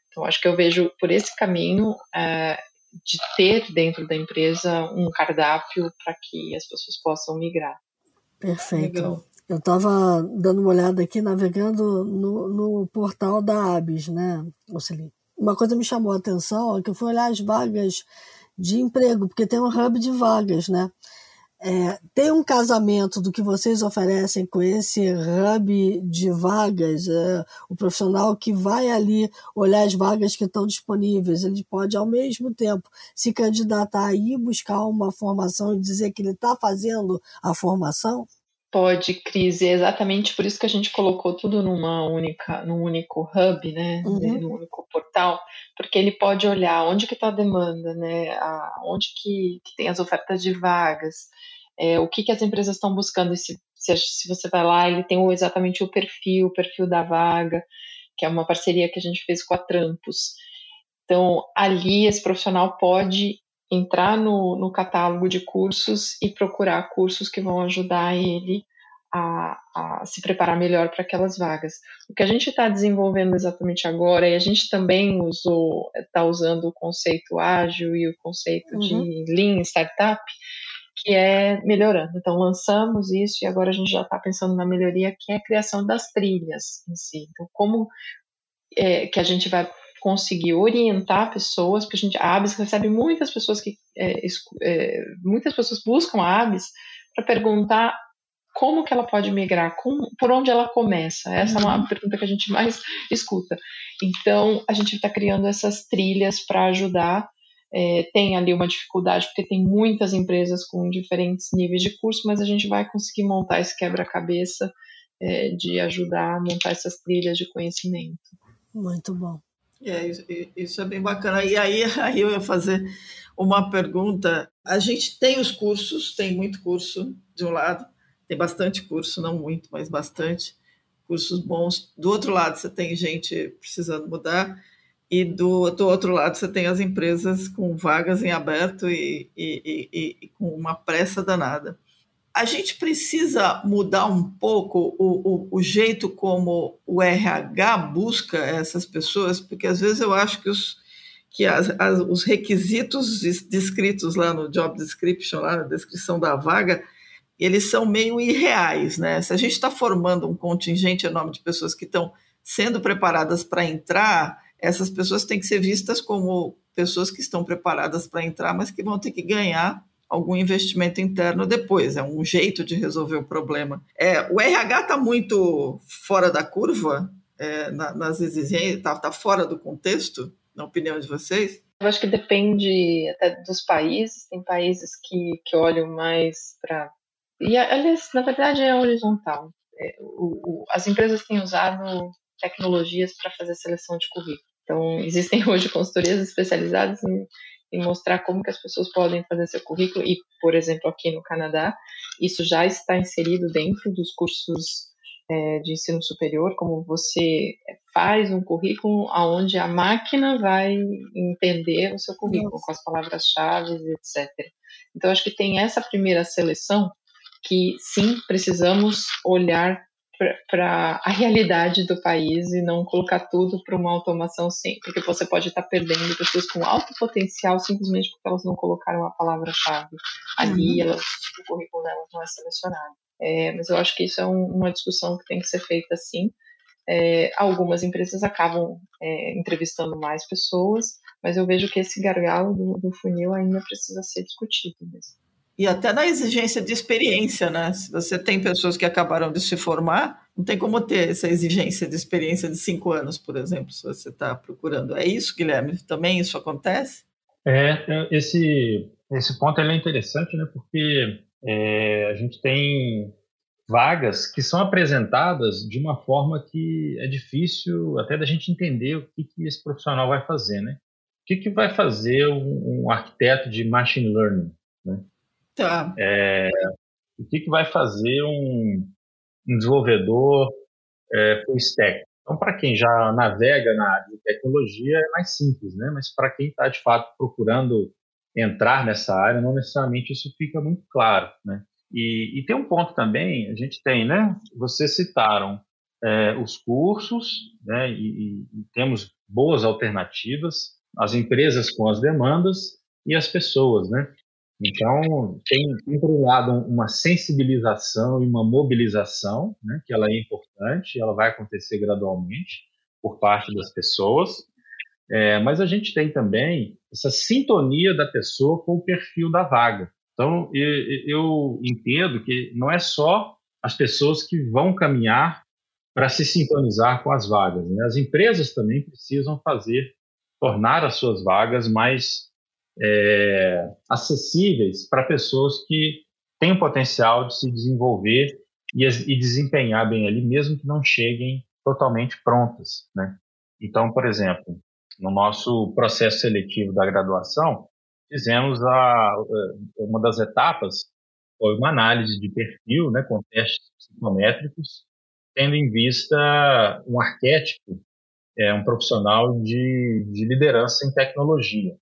Então, acho que eu vejo por esse caminho é, de ter dentro da empresa um cardápio para que as pessoas possam migrar. Perfeito. Legal. Eu estava dando uma olhada aqui, navegando no, no portal da ABS, né, Oceli? Uma coisa me chamou a atenção é que eu fui olhar as vagas de emprego, porque tem um hub de vagas, né? É, tem um casamento do que vocês oferecem com esse hub de vagas, é, o profissional que vai ali olhar as vagas que estão disponíveis, ele pode ao mesmo tempo se candidatar e buscar uma formação e dizer que ele está fazendo a formação? Pode, Cris, é exatamente por isso que a gente colocou tudo numa única, num único hub, né, uhum. num único portal, porque ele pode olhar onde que está a demanda, né, a, onde que, que, tem as ofertas de vagas, é, o que que as empresas estão buscando, se, se, se, você vai lá, ele tem exatamente o perfil, o perfil da vaga, que é uma parceria que a gente fez com a Trampos. Então, ali esse profissional pode entrar no, no catálogo de cursos e procurar cursos que vão ajudar ele a, a, se preparar melhor para aquelas vagas. O que a gente está desenvolvendo exatamente agora, e a gente também usou, está usando o conceito ágil e o conceito uhum. de Lean Startup, que é melhorando. Então, lançamos isso e agora a gente já está pensando na melhoria, que é a criação das trilhas em si. Então, como é, que a gente vai conseguir orientar pessoas, porque a gente, a ABS recebe muitas pessoas que é, é, muitas pessoas buscam a ABS para perguntar como que ela pode migrar, como, por onde ela começa. Essa é uma uhum. pergunta que a gente mais escuta. Então, a gente está criando essas trilhas para ajudar. É, tem ali uma dificuldade, porque tem muitas empresas com diferentes níveis de curso, mas a gente vai conseguir montar esse quebra-cabeça é, de ajudar a montar essas trilhas de conhecimento. Muito bom. É, isso é bem bacana. E aí, aí eu ia fazer uma pergunta. A gente tem os cursos, tem muito curso de um lado, tem bastante curso, não muito, mas bastante cursos bons. Do outro lado, você tem gente precisando mudar, e do, do outro lado, você tem as empresas com vagas em aberto e, e, e, e com uma pressa danada a gente precisa mudar um pouco o, o, o, jeito como o RH busca essas pessoas, porque às vezes eu acho que os, que as, as, os requisitos descritos lá no job description, lá na descrição da vaga, eles são meio irreais. Né? Se a gente está formando um contingente enorme de pessoas que estão sendo preparadas para entrar, essas pessoas têm que ser vistas como pessoas que estão preparadas para entrar, mas que vão ter que ganhar algum investimento interno depois. É um jeito de resolver o problema. É, o RH está muito fora da curva é, na, nas exigências, está tá fora do contexto, na opinião de vocês? Eu acho que depende até dos países. Tem países que, que olham mais para E, aliás, na verdade é horizontal. É, o, o, as empresas têm usado tecnologias para fazer seleção de currículo. Então, existem hoje consultorias especializadas em, em, mostrar como que as pessoas podem fazer seu currículo e, por exemplo, aqui no Canadá, isso já está inserido dentro dos cursos é, de ensino superior, como você faz um currículo onde a máquina vai entender o seu currículo com as palavras-chave, etc. Então, acho que tem essa primeira seleção que, sim, precisamos olhar para a realidade do país e não colocar tudo para uma automação sim, porque você pode estar tá perdendo pessoas com alto potencial simplesmente porque elas não colocaram a palavra-chave ali, uhum. elas, o currículo delas não é selecionado. É, mas eu acho que isso é um, uma discussão que tem que ser feita assim. É, algumas empresas acabam é, entrevistando mais pessoas, mas eu vejo que esse gargalo do, do funil ainda precisa ser discutido mesmo e até na exigência de experiência, né? Se você tem pessoas que acabaram de se formar, não tem como ter essa exigência de experiência de cinco anos, por exemplo, se você está procurando. É isso, Guilherme? Também isso acontece? É, é, esse, esse ponto é interessante, né? Porque é, a gente tem vagas que são apresentadas de uma forma que é difícil até da gente entender o que, que esse profissional vai fazer, né? O que, que vai fazer um, um arquiteto de machine learning, né? Tá. É, o que, que vai fazer um, um desenvolvedor é, full stack? Então, para quem já navega na área de tecnologia, é mais simples, né? Mas para quem está, de fato, procurando entrar nessa área, não necessariamente isso fica muito claro, né? E, e tem um ponto também, a gente tem, né? Vocês citaram é, os cursos, né? E, e, temos boas alternativas, as empresas com as demandas e as pessoas, né? Então, tem, tem um uma sensibilização e uma mobilização, né, que ela é importante, ela vai acontecer gradualmente por parte das pessoas, é, mas a gente tem também essa sintonia da pessoa com o perfil da vaga. Então, eu, eu entendo que não é só as pessoas que vão caminhar para se sintonizar com as vagas. Né? As empresas também precisam fazer, tornar as suas vagas mais é, acessíveis para pessoas que têm o potencial de se desenvolver e, e, desempenhar bem ali, mesmo que não cheguem totalmente prontas. Né? Então, por exemplo, no nosso processo seletivo da graduação, fizemos a, uma das etapas foi uma análise de perfil, né, com testes psicométricos, tendo em vista um arquétipo, é, um profissional de, de liderança em tecnologia.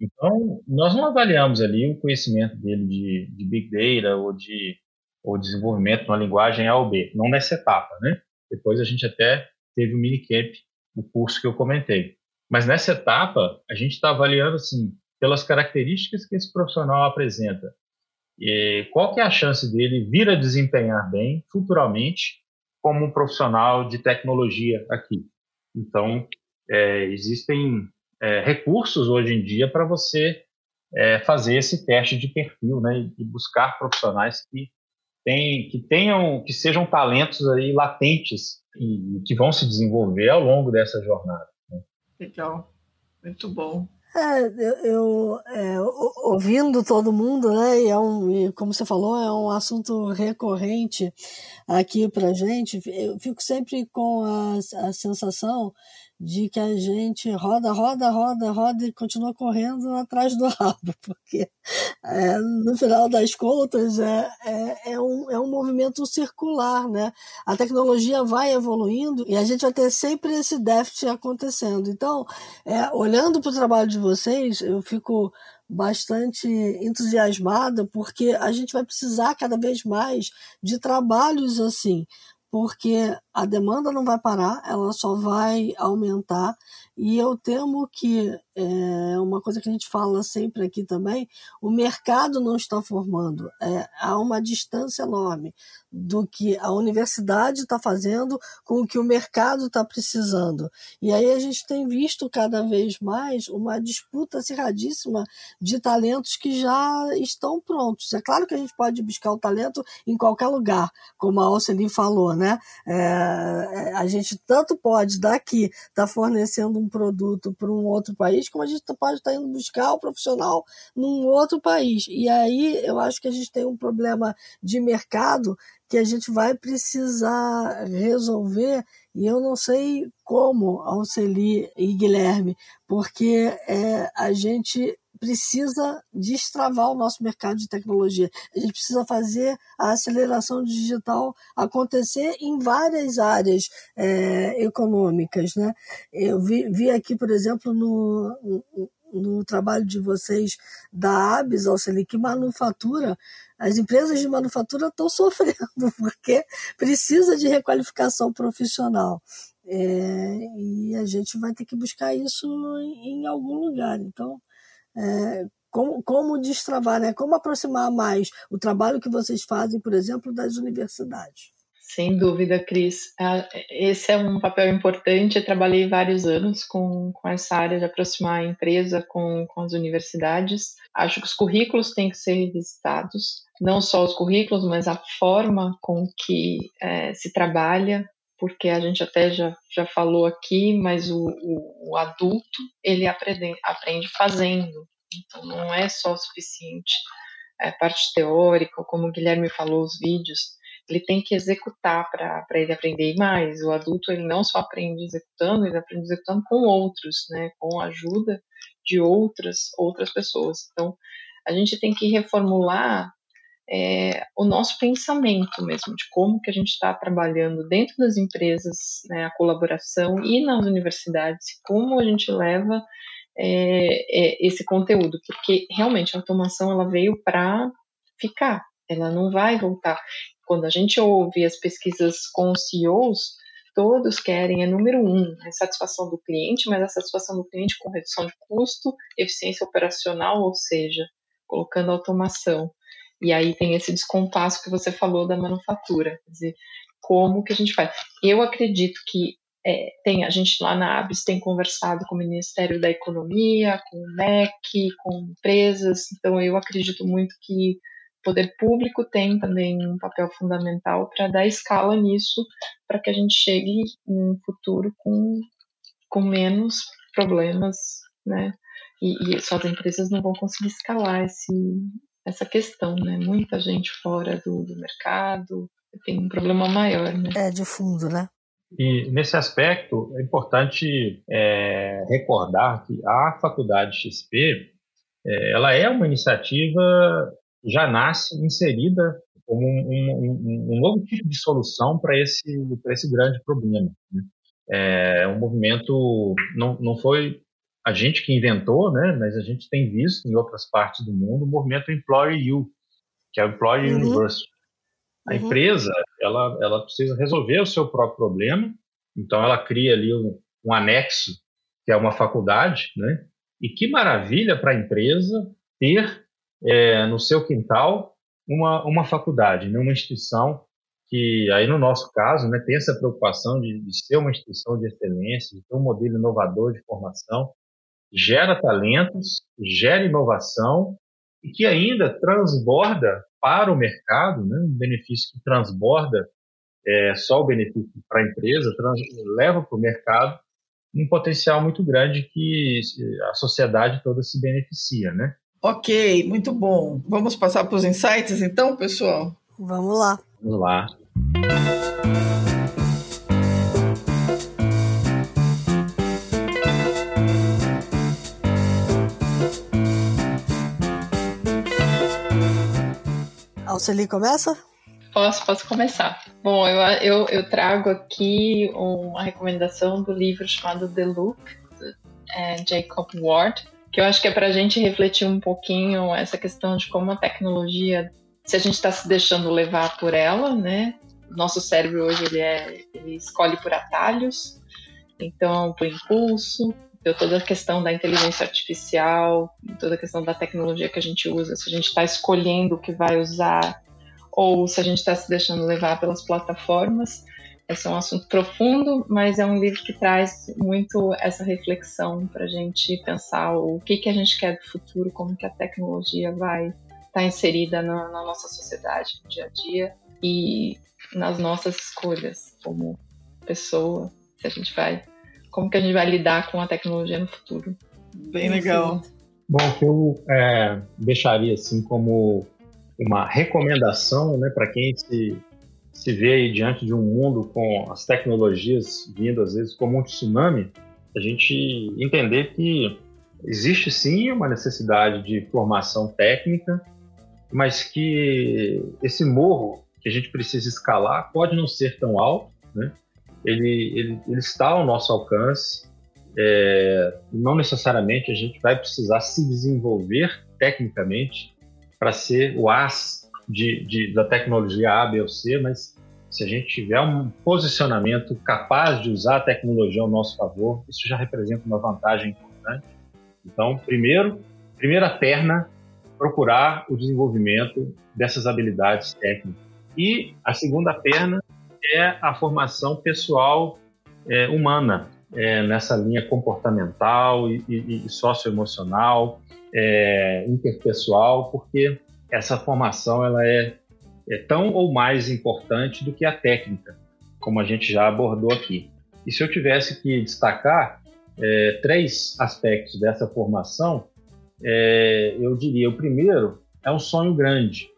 Então, nós não avaliamos ali o conhecimento dele de, de Big Data ou de ou desenvolvimento numa linguagem A ou B, não nessa etapa, né? Depois a gente até teve o minicamp, o curso que eu comentei. Mas nessa etapa, a gente está avaliando, assim, pelas características que esse profissional apresenta. E qual que é a chance dele vir a desempenhar bem futuramente como um profissional de tecnologia aqui? Então, é, existem é, recursos hoje em dia para você é, fazer esse teste de perfil, né, e buscar profissionais que tem, que tenham, que sejam talentos aí latentes e, e que vão se desenvolver ao longo dessa jornada. Né? Legal, muito bom. É, eu, eu é, ouvindo todo mundo, né, e, é um, e como você falou, é um assunto recorrente aqui para gente. Eu fico sempre com a, a sensação de que a gente roda, roda, roda, roda e continua correndo atrás do rabo, porque é, no final das contas é, é, é, um, é um movimento circular, né? A tecnologia vai evoluindo e a gente vai ter sempre esse déficit acontecendo. Então, é, olhando para o trabalho de vocês, eu fico bastante entusiasmada porque a gente vai precisar cada vez mais de trabalhos assim porque a demanda não vai parar, ela só vai aumentar. E eu temo que, é, uma coisa que a gente fala sempre aqui também, o mercado não está formando. É, há uma distância enorme do que a universidade está fazendo com o que o mercado está precisando. E aí a gente tem visto cada vez mais uma disputa acirradíssima de talentos que já estão prontos. É claro que a gente pode buscar o talento em qualquer lugar, como a Alceli falou, né? É, a gente tanto pode daqui estar tá fornecendo um produto para um outro país, como a gente pode estar tá indo buscar o profissional num outro país. E aí eu acho que a gente tem um problema de mercado que a gente vai precisar resolver e eu não sei como, Alceli e Guilherme, porque é, a gente precisa destravar o nosso mercado de tecnologia. A gente precisa fazer a aceleração digital acontecer em várias áreas é, econômicas. Né? Eu vi, vi aqui, por exemplo, no, no trabalho de vocês da ABS, Alceli, que manufatura, as empresas de manufatura estão sofrendo, porque precisa de requalificação profissional. É, e a gente vai ter que buscar isso em, em algum lugar. Então, é, como, como destravar, né? como aproximar mais o trabalho que vocês fazem, por exemplo, das universidades. Sem dúvida, Cris. Esse é um papel importante. Eu trabalhei vários anos com, com essa área de aproximar a empresa com, com as universidades. Acho que os currículos têm que ser revisitados, não só os currículos, mas a forma com que é, se trabalha, porque a gente até já, já falou aqui, mas o, o, o adulto ele aprende, aprende fazendo. Então não é só o suficiente é, parte teórica, como o Guilherme falou, os vídeos ele tem que executar para ele aprender mais. O adulto ele não só aprende executando, ele aprende executando com outros, né, com a ajuda de outras outras pessoas. Então, a gente tem que reformular é, o nosso pensamento mesmo de como que a gente está trabalhando dentro das empresas, né, a colaboração e nas universidades, como a gente leva é, é, esse conteúdo, porque realmente a automação ela veio para ficar, ela não vai voltar quando a gente ouve as pesquisas com os CEOs, todos querem, é número um, a satisfação do cliente, mas a satisfação do cliente com redução de custo, eficiência operacional, ou seja, colocando automação. E aí tem esse descompasso que você falou da manufatura, quer dizer, como que a gente faz? Eu acredito que é, tem, a gente lá na ABS tem conversado com o Ministério da Economia, com o MEC, com empresas, então eu acredito muito que o poder público tem também um papel fundamental para dar escala nisso, para que a gente chegue em um futuro com, com menos problemas, né? E, e só as empresas não vão conseguir escalar esse, essa questão, né? Muita gente fora do, do mercado tem um problema maior, né? É, de fundo, né? E nesse aspecto é importante é, recordar que a Faculdade XP é, ela é uma iniciativa já nasce inserida como um, um, um novo tipo de solução para esse, esse grande problema. Né? É um movimento, não, não foi a gente que inventou, né, mas a gente tem visto em outras partes do mundo o movimento Employer U, que é o Employer uhum. University. A uhum. empresa, ela, ela precisa resolver o seu próprio problema, então ela cria ali um, um anexo, que é uma faculdade, né? E que maravilha para a empresa ter é, no seu quintal uma, uma faculdade, né, uma instituição que, aí no nosso caso, né, tem essa preocupação de, de ser uma instituição de excelência, de ter um modelo inovador de formação, gera talentos, gera inovação e que ainda transborda para o mercado, né, um benefício que transborda é, só o benefício para a empresa, trans, leva para o mercado um potencial muito grande que a sociedade toda se beneficia, né? Ok, muito bom. Vamos passar para os insights então, pessoal? Vamos lá. Vamos lá. Alceli, começa? Posso, posso começar. Bom, eu, eu, eu, trago aqui uma recomendação do livro chamado The Loop, de é, Jacob Ward, que eu acho que é para a gente refletir um pouquinho essa questão de como a tecnologia, se a gente está se deixando levar por ela, né? Nosso cérebro hoje ele é, ele escolhe por atalhos, então por impulso, então, toda a questão da inteligência artificial, toda a questão da tecnologia que a gente usa, se a gente está escolhendo o que vai usar ou se a gente está se deixando levar pelas plataformas. Esse é um assunto profundo, mas é um livro que traz muito essa reflexão para a gente pensar o que, que a gente quer do futuro, como que a tecnologia vai estar tá inserida na, na nossa sociedade, no dia a dia e nas nossas escolhas como pessoa, se a gente vai, como que a gente vai lidar com a tecnologia no futuro. Bem legal. Bom, o que eu é, deixaria assim como uma recomendação né, para quem se se vê aí diante de um mundo com as tecnologias vindo às vezes como um tsunami, a gente entender que existe sim uma necessidade de formação técnica, mas que esse morro que a gente precisa escalar pode não ser tão alto, né? Ele, ele, ele está ao nosso alcance, é, não necessariamente a gente vai precisar se desenvolver tecnicamente para ser o as de, de, da tecnologia A, B ou C, mas se a gente tiver um posicionamento capaz de usar a tecnologia ao nosso favor, isso já representa uma vantagem importante. Então, primeiro, primeira perna, procurar o desenvolvimento dessas habilidades técnicas. E a segunda perna é a formação pessoal é, humana, é, nessa linha comportamental e, e, e socioemocional, é, interpessoal, porque essa formação ela é, é tão ou mais importante do que a técnica, como a gente já abordou aqui. E se eu tivesse que destacar é, três aspectos dessa formação, é, eu diria: o primeiro é um sonho grande,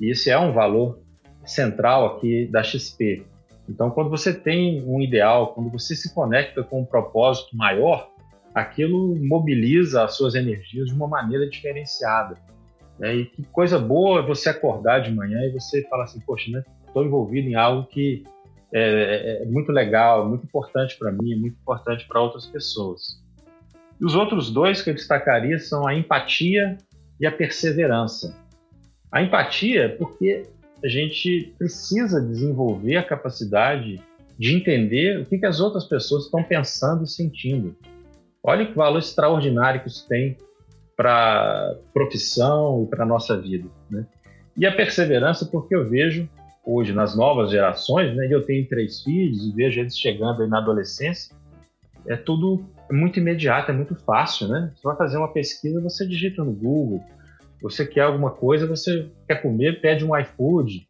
e esse é um valor central aqui da XP. Então, quando você tem um ideal, quando você se conecta com um propósito maior, aquilo mobiliza as suas energias de uma maneira diferenciada. Né? E que coisa boa é você acordar de manhã e você falar assim, poxa, né? Estou envolvido em algo que é, é, é muito legal, muito importante para mim, muito importante para outras pessoas. E os outros dois que eu destacaria são a empatia e a perseverança. A empatia, é porque a gente precisa desenvolver a capacidade de entender o que, que as outras pessoas estão pensando e sentindo. Olha que valor extraordinário que isso tem para profissão e para nossa vida, né? E a perseverança, porque eu vejo hoje nas novas gerações, né? Eu tenho três filhos e vejo eles chegando aí na adolescência, é tudo muito imediato, é muito fácil, né? Você vai fazer uma pesquisa, você digita no Google, você quer alguma coisa, você quer comer, pede um iFood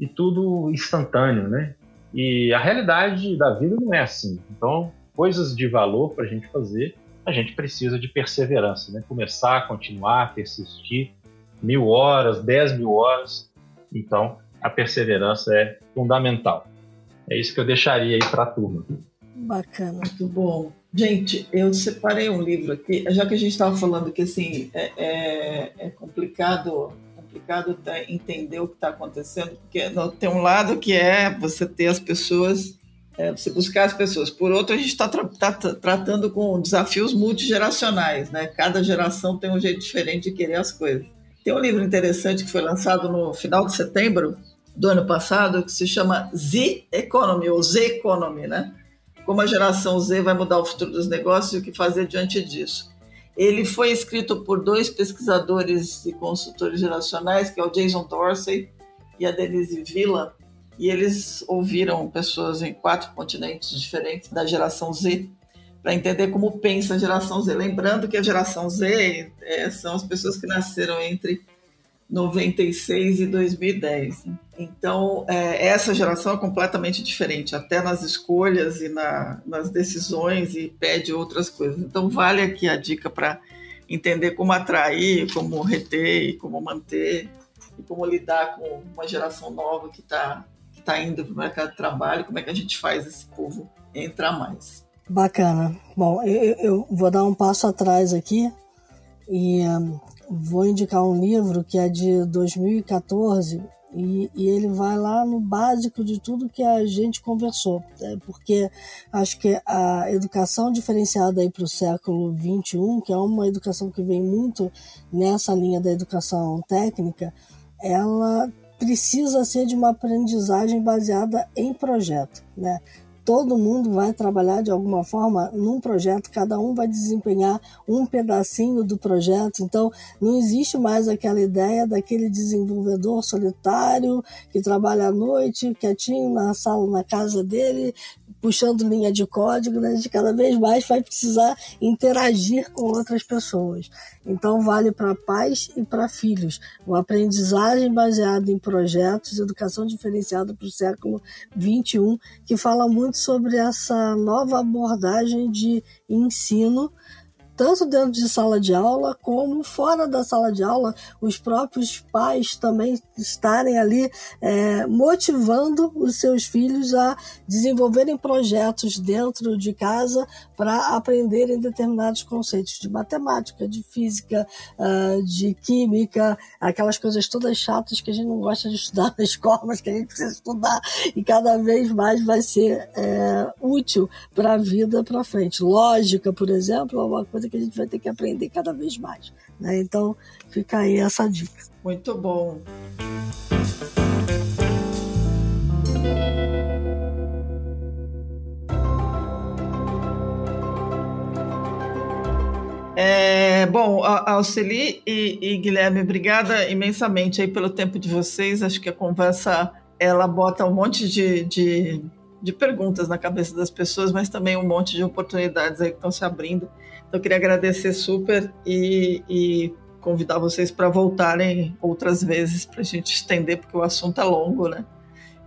e tudo instantâneo, né? E a realidade da vida não é assim. Então, coisas de valor para a gente fazer a gente precisa de perseverança, né? Começar, continuar, persistir, mil horas, dez mil horas. Então, a perseverança é fundamental. É isso que eu deixaria aí para a turma. Bacana. Muito bom. Gente, eu separei um livro aqui, já que a gente estava falando que assim é, é, é complicado complicado entender o que está acontecendo, porque tem um lado que é você ter as pessoas é, você buscar as pessoas. Por outro, a gente está tra tá tratando com desafios multigeracionais, né? Cada geração tem um jeito diferente de querer as coisas. Tem um livro interessante que foi lançado no final de setembro do ano passado que se chama Z Economy ou Z Economy, né? Como a geração Z vai mudar o futuro dos negócios e o que fazer diante disso. Ele foi escrito por dois pesquisadores e consultores geracionais, que é o Jason Dorsey e a Denise Villa, e eles ouviram pessoas em quatro continentes diferentes da geração Z para entender como pensa a geração Z. Lembrando que a geração Z é, são as pessoas que nasceram entre 96 e 2010. Então, é, essa geração é completamente diferente, até nas escolhas e na, nas decisões, e pede outras coisas. Então, vale aqui a dica para entender como atrair, como reter, como manter e como lidar com uma geração nova que está está indo para o mercado de trabalho, como é que a gente faz esse povo entrar mais. Bacana. Bom, eu, eu vou dar um passo atrás aqui e um, vou indicar um livro que é de 2014 e, e, ele vai lá no básico de tudo que a gente conversou, né? porque acho que a educação diferenciada para o século 21, que é uma educação que vem muito nessa linha da educação técnica, ela precisa ser de uma aprendizagem baseada em projeto, né? Todo mundo vai trabalhar de alguma forma num projeto, cada um vai desempenhar um pedacinho do projeto. Então, não existe mais aquela ideia daquele desenvolvedor solitário que trabalha à noite, quietinho na sala, na casa dele, puxando linha de código, né? gente cada vez mais vai precisar interagir com outras pessoas. Então, vale para pais e para filhos. Uma aprendizagem baseada em projetos, educação diferenciada para o século XXI, que fala muito sobre essa nova abordagem de ensino tanto dentro de sala de aula como fora da sala de aula, os próprios pais também estarem ali é, motivando os seus filhos a desenvolverem projetos dentro de casa para aprenderem determinados conceitos de matemática, de física, uh, de química, aquelas coisas todas chatas que a gente não gosta de estudar na escola, mas que a gente precisa estudar e cada vez mais vai ser é, útil para a vida para frente. Lógica, por exemplo, é uma coisa que a gente vai ter que aprender cada vez mais. Né? Então, fica aí essa dica. Muito bom. É, bom, Alceli e, e, Guilherme, obrigada imensamente aí pelo tempo de vocês. Acho que a conversa ela bota um monte de, de, de perguntas na cabeça das pessoas, mas também um monte de oportunidades aí que estão se abrindo. Então, eu queria agradecer super e, e convidar vocês para voltarem outras vezes para a gente estender, porque o assunto é longo, né?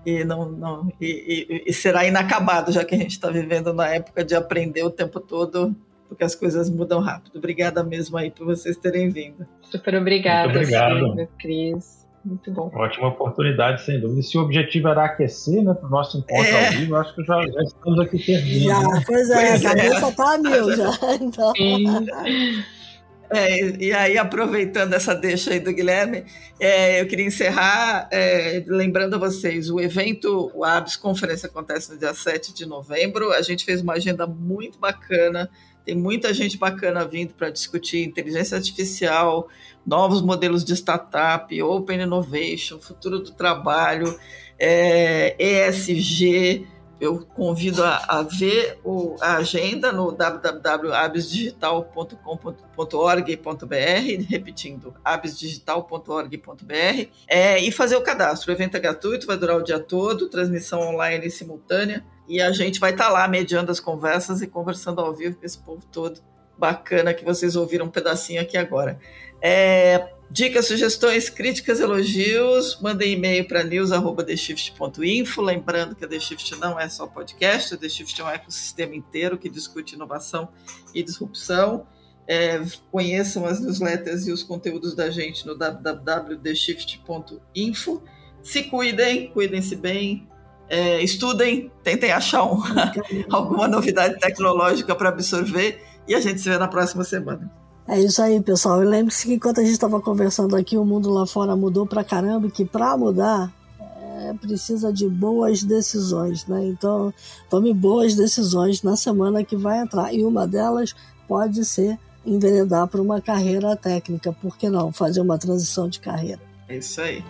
E, não, não, e, e, e será inacabado, já que a gente está vivendo na época de aprender o tempo todo, porque as coisas mudam rápido. Obrigada mesmo aí por vocês terem vindo. Super obrigada, Muito obrigado. Cris. Muito bom. Ótima oportunidade, sem dúvida. E se o objetivo era aquecer, né, para o nosso encontro é. ao vivo, acho que já, já estamos aqui terminando. Já, né? pois é, pois a cabeça é. tá a mil já. Então. É, e aí, aproveitando essa deixa aí do Guilherme, é, eu queria encerrar é, lembrando a vocês: o evento, o ABS Conferência acontece no dia 7 de novembro. A gente fez uma agenda muito bacana, tem muita gente bacana vindo para discutir inteligência artificial, novos modelos de startup, Open Innovation, futuro do trabalho, é, ESG. Eu convido a, a ver o, a agenda no www.abisdigital.com.org.br, repetindo, abisdigital.org.br, é, e fazer o cadastro. O evento é gratuito, vai durar o dia todo, transmissão online simultânea, e a gente vai estar tá lá mediando as conversas e conversando ao vivo com esse povo todo bacana que vocês ouviram um pedacinho aqui agora. É, dicas, sugestões, críticas, elogios, mandem e-mail para news.theshift.info. Lembrando que a The Shift não é só podcast, a The Shift é um ecossistema inteiro que discute inovação e disrupção. É, conheçam as newsletters e os conteúdos da gente no www.theshift.info. Se cuidem, cuidem-se bem, é, estudem, tentem achar um, alguma novidade tecnológica para absorver e a gente se vê na próxima semana. É isso aí, pessoal. E lembre-se que enquanto a gente estava conversando aqui, o mundo lá fora mudou pra caramba e que para mudar é, precisa de boas decisões, né? Então, tome boas decisões na semana que vai entrar. E uma delas pode ser enveredar para uma carreira técnica. Por que não? Fazer uma transição de carreira. É isso aí.